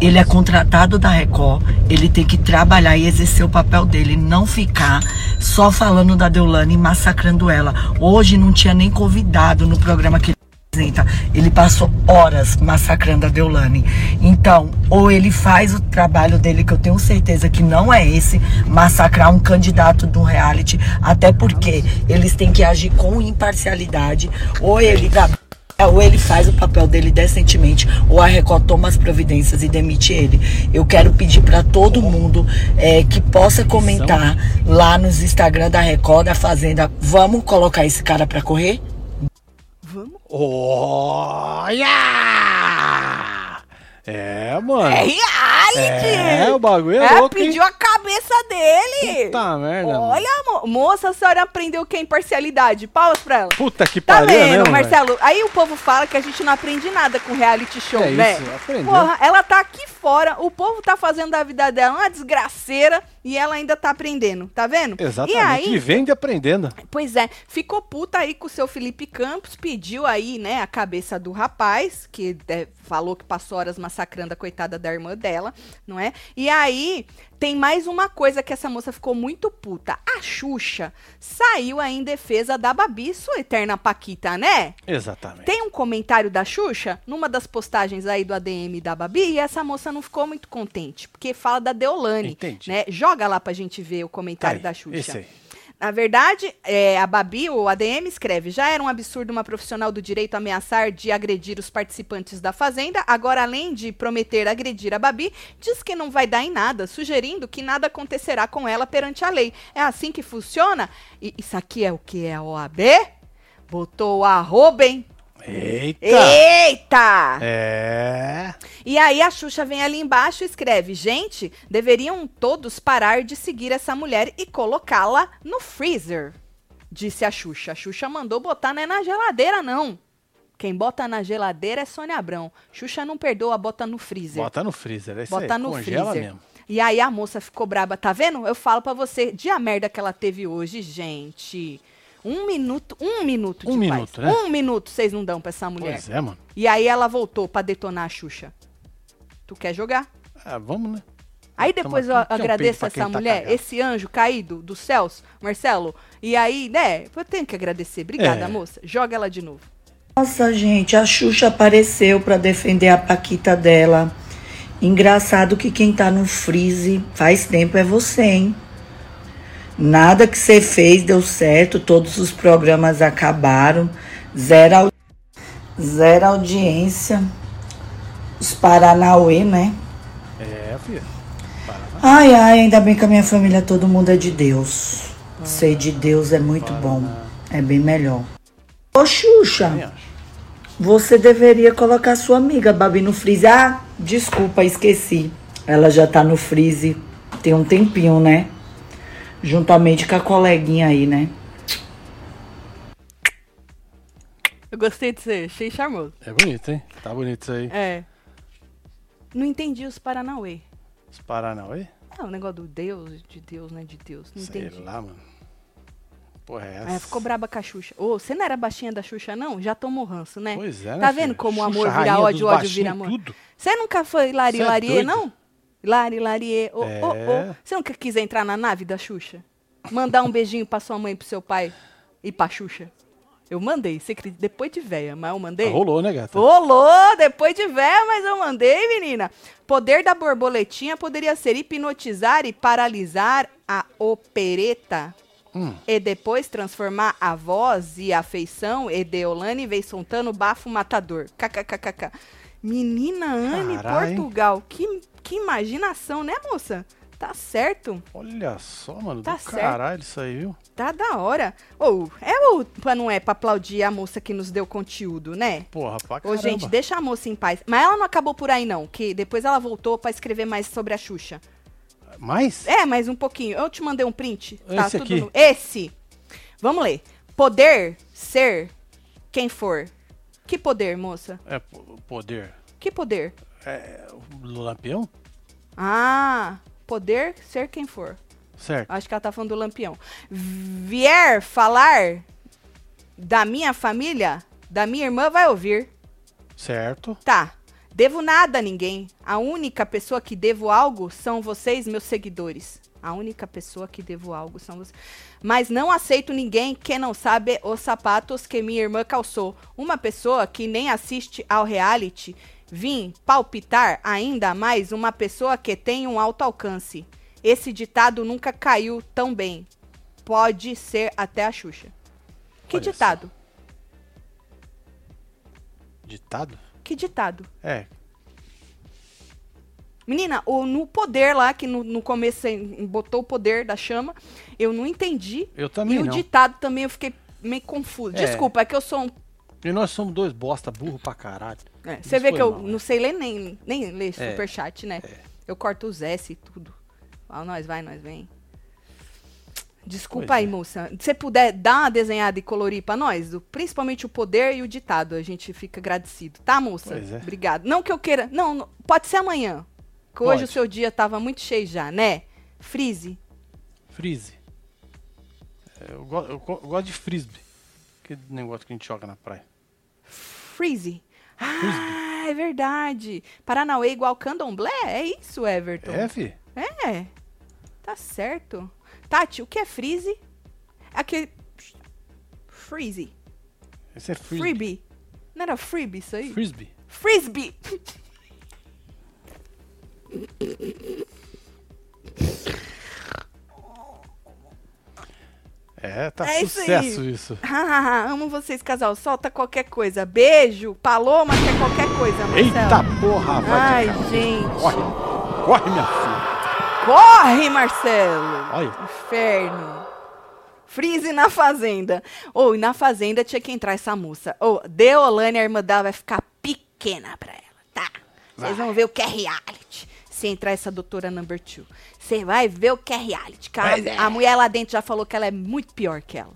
Ele é contratado da Record, ele tem que trabalhar e exercer o papel dele, não ficar só falando da Deolane e massacrando ela. Hoje não tinha nem convidado no programa que ele apresenta. Ele passou horas massacrando a Deolane. Então, ou ele faz o trabalho dele, que eu tenho certeza que não é esse, massacrar um candidato um reality, até porque eles têm que agir com imparcialidade, ou ele dá ou ele faz o papel dele decentemente, ou a Record toma as providências e demite ele. Eu quero pedir para todo mundo é, que possa comentar lá nos Instagram da Record, da Fazenda, vamos colocar esse cara para correr? Olha! É, mano. É reality! É, o bagulho é, É, louco, hein? pediu a cabeça dele! Puta merda. Olha, mo moça, a senhora aprendeu o que é imparcialidade. Palmas pra ela. Puta que Tá pariu, vendo, né, Marcelo? Aí o povo fala que a gente não aprende nada com reality show, É né? isso, aprendeu. Porra, ela tá aqui fora, o povo tá fazendo da vida dela uma desgraceira e ela ainda tá aprendendo, tá vendo? Exatamente. E aí, Vivendo e aprendendo. Pois é, ficou puta aí com o seu Felipe Campos, pediu aí, né, a cabeça do rapaz, que é, falou que passou horas massacrando a coitada da irmã dela, não é? E aí, tem mais uma coisa que essa moça ficou muito puta. A Xuxa saiu aí em defesa da Babi, sua eterna Paquita, né? Exatamente. Tem um comentário da Xuxa numa das postagens aí do ADM da Babi e essa moça não ficou muito contente, porque fala da Deolane, Entendi. né? Joga lá pra gente ver o Tá comentário aí, da Xuxa. Esse aí. Na verdade, é, a Babi, o ADM, escreve: já era um absurdo uma profissional do direito ameaçar de agredir os participantes da Fazenda. Agora, além de prometer agredir a Babi, diz que não vai dar em nada, sugerindo que nada acontecerá com ela perante a lei. É assim que funciona? E isso aqui é o que? É a OAB? Botou arroba, hein? Eita! Eita! É. E aí a Xuxa vem ali embaixo e escreve: Gente, deveriam todos parar de seguir essa mulher e colocá-la no freezer. Disse a Xuxa. A Xuxa mandou botar não é na geladeira, não. Quem bota na geladeira é Sônia Abrão. Xuxa não perdoa, bota no freezer. Bota no freezer. É isso Bota aí. no Congela freezer. mesmo. E aí a moça ficou braba, tá vendo? Eu falo pra você, de a merda que ela teve hoje, gente. Um minuto, um minuto de Um paz. minuto, né? Um minuto vocês não dão pra essa mulher. Pois é, mano. E aí ela voltou pra detonar a Xuxa. Tu quer jogar? Ah, vamos, né? Aí depois eu agradeço essa tá mulher, cagado. esse anjo caído dos céus, Marcelo. E aí, né, eu tenho que agradecer. Obrigada, É. moça. Joga ela de novo. Nossa, gente, a Xuxa apareceu pra defender a Paquita dela. Engraçado que quem tá no freeze faz tempo é você, hein? Nada que você fez deu certo, todos os programas acabaram, zero, zero audiência. Os Paranauê, né? É, filho. Ai, ai, ainda bem que a minha família, todo mundo é de Deus. Ser de Deus é muito bom. É bem melhor. Ô, Xuxa, você deveria colocar sua amiga Babi no freeze. Ah, desculpa, esqueci. Ela já tá no freeze tem um tempinho, né? Juntamente com a coleguinha aí, né? Eu gostei de ser, achei charmoso. É bonito, hein? Tá bonito isso aí. É. Não entendi os Paranauê. Os Paranauê? É, o negócio do Deus, de Deus, né? De Deus. Não Sei entendi. lá, mano. Porra, é essa? É, ficou braba com a Xuxa. Ô, você não era baixinha da Xuxa, não? Já tomou ranço, né? Pois é, né, Tá vendo filho? como o Xuxa, amor vira rainha ódio, ódio vira amor? Você nunca foi lari Cê é não? Lari larie, ô, ô, É. ô. Você nunca quis entrar na nave da Xuxa? Mandar um beijinho pra sua mãe pro seu pai e pra Xuxa? Eu mandei, você acredita? Depois de véia, mas eu mandei. Rolou, né, gata? Rolou, depois de véia, mas eu mandei, menina. Poder da borboletinha poderia ser hipnotizar e paralisar a opereta Hum. e depois transformar a voz e a feição e Deolane vem soltando bafo matador. KKKKK. Menina Anne. Portugal. Que, que imaginação, né, moça? Tá certo. Olha só, mano. Tá do certo. caralho isso aí, viu? Tá da hora. Ou, é ou não é pra aplaudir a moça que nos deu conteúdo, né? Porra, pra Ô, caramba. gente, deixa a moça em paz. Mas ela não acabou por aí, não. Que depois ela voltou pra escrever mais sobre a Xuxa. Mais? É, mais um pouquinho. Eu te mandei um print. Esse aqui? no- Esse. Vamos ler. Poder ser quem for. Que poder, moça? É, po- poder. Que poder? É, Lampião? Ah, poder ser quem for. Certo. Acho que ela tá falando do lampião. Vier falar da minha família, da minha irmã, vai ouvir. Certo. Tá. Devo nada a ninguém. A única pessoa que devo algo são vocês, meus seguidores. A única pessoa que devo algo são vocês. Mas não aceito ninguém que não sabe os sapatos que minha irmã calçou. Uma pessoa que nem assiste ao reality. Vim palpitar ainda mais uma pessoa que tem um alto alcance. Esse ditado nunca caiu tão bem. Pode ser até a Xuxa. Que Olha só. ditado? Ditado? Que ditado? É. Menina, o, no poder lá, que no, no começo botou o poder da chama, eu não entendi. Eu também e o não. ditado também eu fiquei meio confuso. É. Desculpa, é que eu sou um. E nós somos dois bosta, burro pra caralho. é, você vê que eu mal, não né? sei ler nem, nem ler É, superchat, né? Eu corto os S e tudo. Ah, nós vai, nós vem. Desculpa Pois aí, é. moça. Se você puder dar uma desenhada e colorir pra nós, do- principalmente o poder e o ditado, a gente fica agradecido, tá, moça? É. Obrigado. Não que eu queira. Não, não, pode ser amanhã. Que hoje Pode. o seu dia tava muito cheio já, né? Freeze. Freeze. É, eu, go- eu go- eu gosto de frisbee. Que negócio que a gente joga na praia. Freeze. Ah, é verdade. Paranauê igual candomblé? É isso, Everton. É, fi? É. Tá certo. Tati, o que é freeze? Aquele. Freeze. Esse é. Freebie. Não era freebie isso aí? Frisbee. Frisbee. (laughs) É, tá É isso sucesso isso. (laughs) Hahaha, Amo vocês, casal. Solta qualquer coisa. Beijo. Paloma quer qualquer coisa, Marcelo. Eita porra, vai Ai, gente. Corre, corre, minha filha. Corre, Marcelo. Olha. Inferno. Freeze na fazenda. Ou e na fazenda tinha que entrar essa moça. Ou Deolane, a irmã dela, vai ficar pequena pra ela, tá? Vocês vão ver o que é reality. Se entrar essa doutora number two. Você vai ver o que é reality. Cara, é. A mulher lá dentro já falou que ela é muito pior que ela.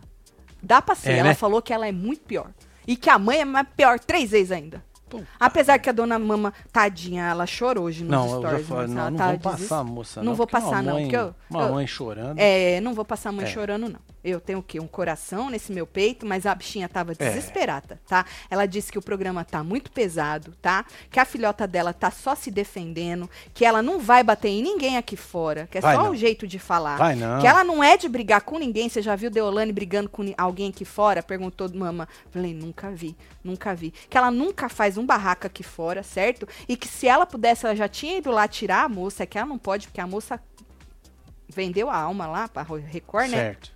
Dá pra ser. É, ela né? falou que ela é muito pior. E que a mãe é mais pior três vezes ainda. Puta. Apesar que a dona Mama, tadinha, ela chorou hoje nos Não, eu já stories. falei, não, não tá deses- passar, moça. Não Não, vou uma passar, não. mãe- Porque eu, Uma eu- mãe chorando. é, não vou passar a mãe É. chorando, não. Eu tenho o quê? Um coração nesse meu peito, mas a bichinha tava É. desesperada, tá? Ela disse que o programa tá muito pesado, tá? Que a filhota dela tá só se defendendo, que ela não vai bater em ninguém aqui fora, que é Vai só não. um jeito de falar. Vai não. Que ela não é de brigar com ninguém. Você já viu Deolane brigando com alguém aqui fora? Perguntou mama. Falei, nunca vi, nunca vi. Que ela nunca faz um barraco aqui fora, certo? E que se ela pudesse, ela já tinha ido lá tirar a moça, é que ela não pode, porque a moça vendeu a alma lá pra Record, né? Certo.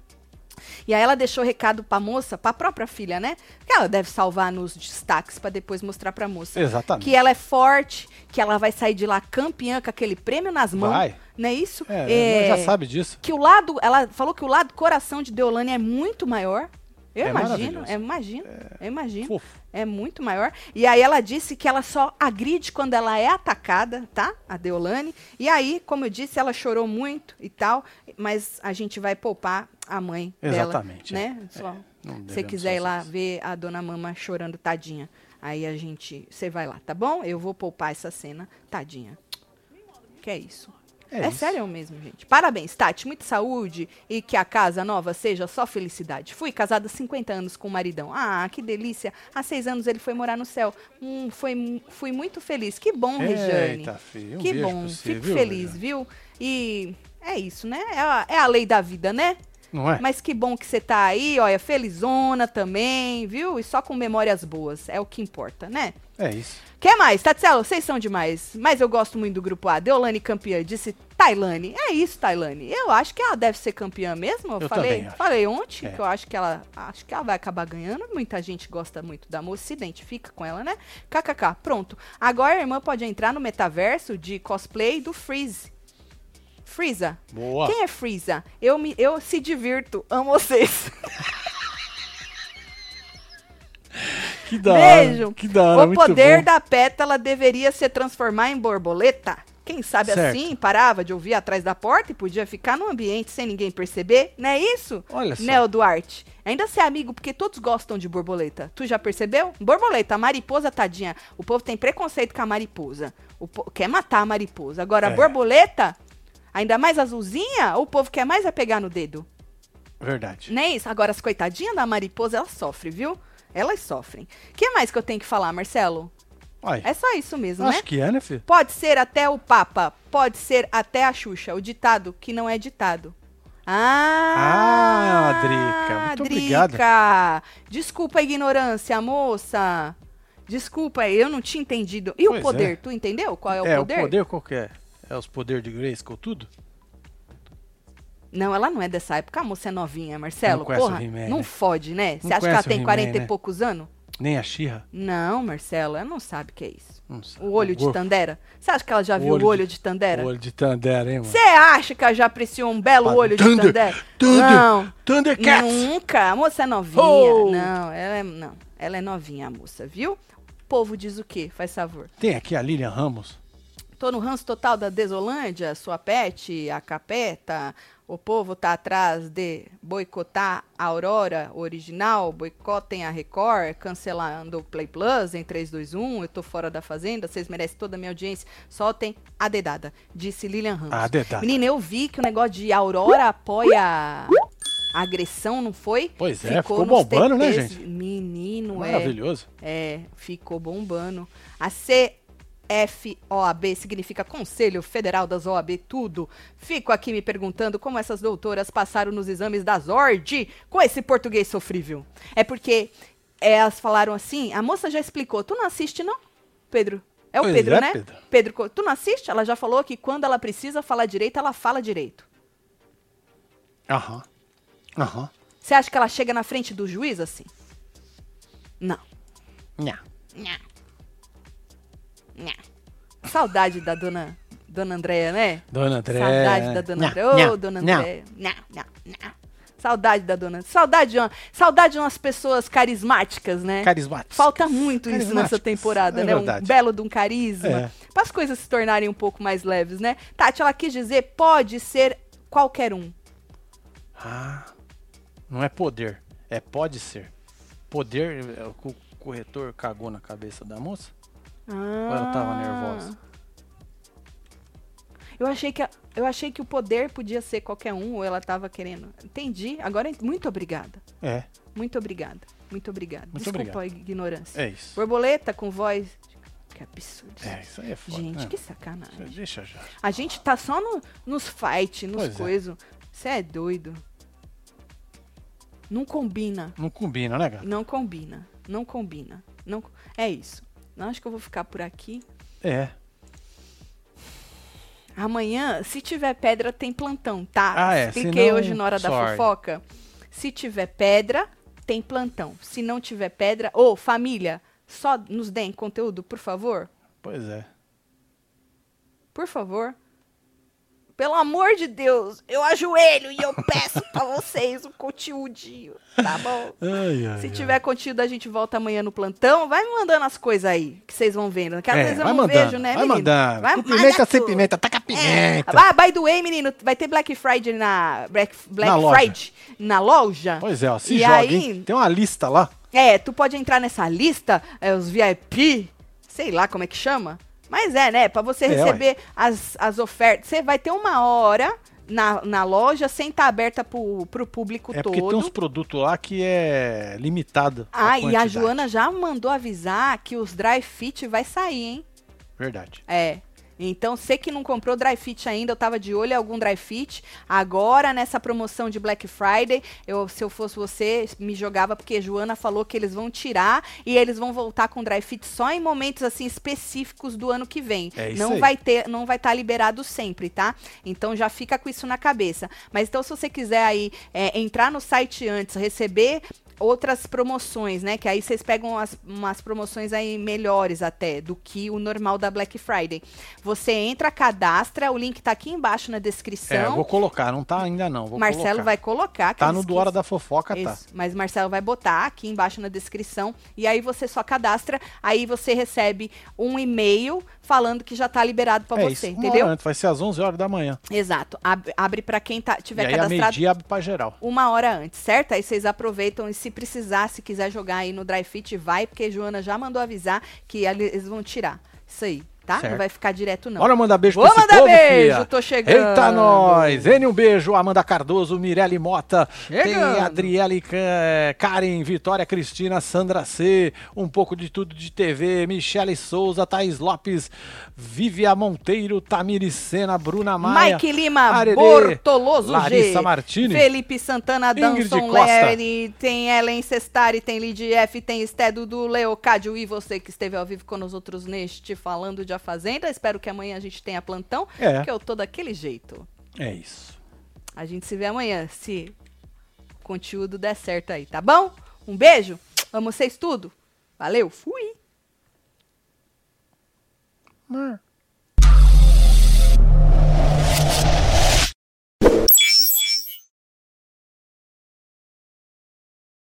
E aí ela deixou recado pra moça, pra própria filha, né? Que ela deve salvar nos destaques pra depois mostrar pra moça. Exatamente. Que ela é forte, que ela vai sair de lá campeã com aquele prêmio nas mãos. Vai. Não é isso? É, nós já sabe disso. Que o lado, ela falou que o lado coração de Deolane é muito maior. Eu É imagino, eu imagino, eu imagino. Fofo. É muito maior. E aí ela disse que ela só agride quando ela é atacada, tá? A Deolane. E aí, como eu disse, ela chorou muito e tal, mas a gente vai poupar a mãe Exatamente, dela, é. né? Só, Não se quiser ir lá isso. ver a dona Mama chorando tadinha, aí a gente, você vai lá, tá bom? Eu vou poupar essa cena, tadinha. Que é isso. É É, sério mesmo, gente. Parabéns, Tati. Muita saúde e que a casa nova seja só felicidade. Fui casada há 50 anos com o maridão. Ah, que delícia. Há seis anos ele foi morar no céu. Hum, foi, fui muito feliz. Que bom, Rejane. Eita, filho. Um que bom. você, Fico viu, feliz, Rejane? viu? E é isso, né? É a, é a lei da vida, né? Não é? Mas que bom que você tá aí, olha, felizona também, viu? E só com memórias boas. É o que importa, né? É isso. que mais? Tatselo, vocês são demais. Mas eu gosto muito do grupo A. Deolane campeã, disse Tailane. É isso, Tailane. Eu acho que ela deve ser campeã mesmo. Eu, Eu falei, falei ontem É. que eu acho que ela acho que ela vai acabar ganhando. Muita gente gosta muito da moça, se identifica com ela, né? KKK. Pronto. Agora a irmã pode entrar no metaverso de cosplay do Freeze. Freeza. Boa. Quem é Freeza? Eu me eu se divirto. Amo vocês. (laughs) Que da hora. Beijo. Que da hora. o poder da pétala deveria se transformar em borboleta. Quem sabe Certo. assim parava de ouvir atrás da porta e podia ficar no ambiente sem ninguém perceber, não é isso? Olha só. Neo Duarte. Ainda ser amigo porque todos gostam de borboleta. Tu já percebeu? Borboleta, a mariposa tadinha. O povo tem preconceito com a mariposa. O po- quer matar a mariposa. Agora, a É. borboleta, ainda mais azulzinha, o povo quer mais é pegar no dedo. Verdade. Não é isso? Agora, as coitadinhas da mariposa, elas sofrem, viu? Elas sofrem. O que mais que eu tenho que falar, Marcelo? Olha, É só isso mesmo, acho né? que é, né, filho? Pode ser até o Papa, pode ser até a Xuxa, o ditado que não é ditado. Ah, Ah, Drica, muito. Drica. Desculpa a ignorância, moça. Desculpa, eu não tinha entendido. E Pois o poder, é. tu entendeu qual é o é, poder? o poder qual que é? É os poderes de Grayskull tudo? Não, ela não é dessa época. A moça é novinha, Marcelo. Não Porra, não né? fode, né? Você acha que ela tem He-Man, 40 né? e poucos anos? Nem a Xirra? Não, Marcelo, ela não sabe o que é isso. O olho de. Tandera. Você acha que ela já O viu o olho de- de Tandera? O olho de Tandera, hein, mano? Você acha que ela já apreciou um belo olho de Thunder, Tandera? Thunder, Não. Thundercats! Nunca. A moça é novinha. Oh! Não, ela é, não. Ela é novinha, a moça, viu? O povo diz o quê? Faz favor. Tem aqui a Lilian Ramos. Tô no ranço total da Desolândia, sua pet, a capeta. O povo tá atrás de boicotar a Aurora original, boicotem a Record, cancelando o Play Plus em 3, 2, 1. Eu tô fora da fazenda, vocês merecem toda a minha audiência. Soltem a dedada, disse Lilian Ramos. A dedada. Menina, eu vi que o negócio de Aurora apoia a agressão, não foi? Pois é, ficou nos bombando, né, TTs. gente? Menino, é. Maravilhoso. É, ficou bombando. A CFOAB significa Conselho Federal das OAB, tudo. Fico aqui me perguntando como essas doutoras passaram nos exames da Zord com esse português sofrível. É porque elas falaram assim, a moça já explicou, tu não assiste não, Pedro? É o Pois Pedro, é, né? Pedro. Pedro, tu não assiste? Ela já falou que quando ela precisa falar direito, ela fala direito. Aham. Aham. Você acha que ela chega na frente do juiz assim? Não. Nha. Nha. Nha. Saudade da dona, dona Andréia, né? Dona André. Saudade da dona Andréia. Ô, nha, dona. Andréia. Saudade da dona. Saudade de, uma, saudade de umas pessoas carismáticas, né? Carismáticos. Falta muito isso nessa Carismáticas. temporada, É né? verdade. Um belo de um carisma. É. Para as coisas se tornarem um pouco mais leves, né? Tati, ela quis dizer, pode ser qualquer um. Ah, não é poder. É pode ser. Poder, é o corretor cagou na cabeça da moça? Ah. Ou ela tava nervosa? Eu achei que a- eu achei que o poder podia ser qualquer um ou ela tava querendo. Entendi. Agora muito obrigada. É, Muito obrigada. Muito obrigada. Muito Desculpa obrigado. a ignorância. é isso. Borboleta com voz. Que absurdo. É, isso aí é foda. Gente, né? que sacanagem. Deixa já. A gente tá só no- nos fight, nos é. coisos. Você é doido. Não combina. Não combina, né, gata? Não combina. Não combina. Não, é isso. Não acho que eu vou ficar por aqui. É. Amanhã, se tiver pedra, tem plantão, tá? Ah, é, Expliquei senão, hoje na hora da sorry. fofoca. Se tiver pedra, tem plantão. Se não tiver pedra, ô, família, só nos deem conteúdo, por favor. Pois é. Por favor. Pelo amor de Deus, eu ajoelho e eu peço pra vocês o conteúdinho, tá bom? Ai, ai, Se ai. tiver conteúdo, a gente volta amanhã no plantão. Vai me mandando as coisas aí, que vocês vão vendo. Que às É, vezes eu não mandando, vejo, né, vai menino? mandando. Vai, Com manda pimenta sem tudo. pimenta, taca É. pimenta. Ah, by the way, menino, vai ter Black Friday na Black, Black Na loja. Friday na loja. Pois é, ó, se E joga, aí- hein? Tem uma lista lá. É, tu pode entrar nessa lista, é, os VIP, sei lá como é que chama. Mas é, né? Pra você É, receber as, as ofertas. Você vai ter uma hora na, na loja sem estar aberta pro, pro público É porque todo. tem uns produtos lá que é limitado. Ah, e a. Joana já mandou avisar que os dry fit vai sair, hein? Verdade. É. Então, você que não comprou dry fit ainda, eu tava de olho em algum dry fit. Agora, nessa promoção de Black Friday, eu, se eu fosse você, me jogava, porque Joana falou que eles vão tirar e eles vão voltar com dry fit só em momentos assim específicos do ano que vem. É isso não aí. vai ter, não vai estar liberado sempre, tá? Então já fica com isso na cabeça. Mas então, se você quiser aí é, entrar no site antes, receber outras promoções, né? Que aí vocês pegam as, umas promoções aí melhores até do que o normal da Black Friday. Você entra, cadastra, o link tá aqui embaixo na É, eu descrição. vou colocar, não tá ainda não. Marcelo colocar. vai colocar. Tá no do. Hora da Fofoca, tá. Isso, mas Marcelo vai botar aqui embaixo na descrição e aí você só cadastra, aí você recebe um e-mail falando que já tá liberado pra é você, isso, entendeu? hora antes, vai ser às 11 horas da manhã. Exato. Ab- abre pra quem tá, E tiver aí a cadastrado meio-dia abre pra geral. uma hora antes, certo? Aí vocês aproveitam e se precisar, se quiser jogar aí no Dry Fit, vai, porque a Joana já mandou avisar que eles vão tirar. Isso aí, tá? Certo. Não vai ficar direto, não. Bora mandar beijo Vou pra mandar povo, beijo, fia. tô chegando. Eita, nós! Ene, um beijo. Amanda Cardoso, Mirelle Mota. Tem Chegando. Adriele Ca- Karen, Vitória Cristina, Sandra C. Um pouco de tudo de TV. Michele Souza, Thaís Lopes, Vivia Monteiro, Tamiri Sena, Bruna Maia. Mike Lima, Arerê, Bortoloso Larissa G, Martini. Felipe Santana, Danson. Lerny, tem Ellen Cestari, tem Lid F, tem Esté do Leocádio e você que esteve ao vivo com nós outros neste Falando de A Fazenda. Espero que amanhã a gente tenha plantão, É. porque eu tô daquele jeito. É isso. A gente se vê amanhã, se o conteúdo der certo aí, tá bom? Um beijo, amo vocês tudo. Valeu, fui! Hum.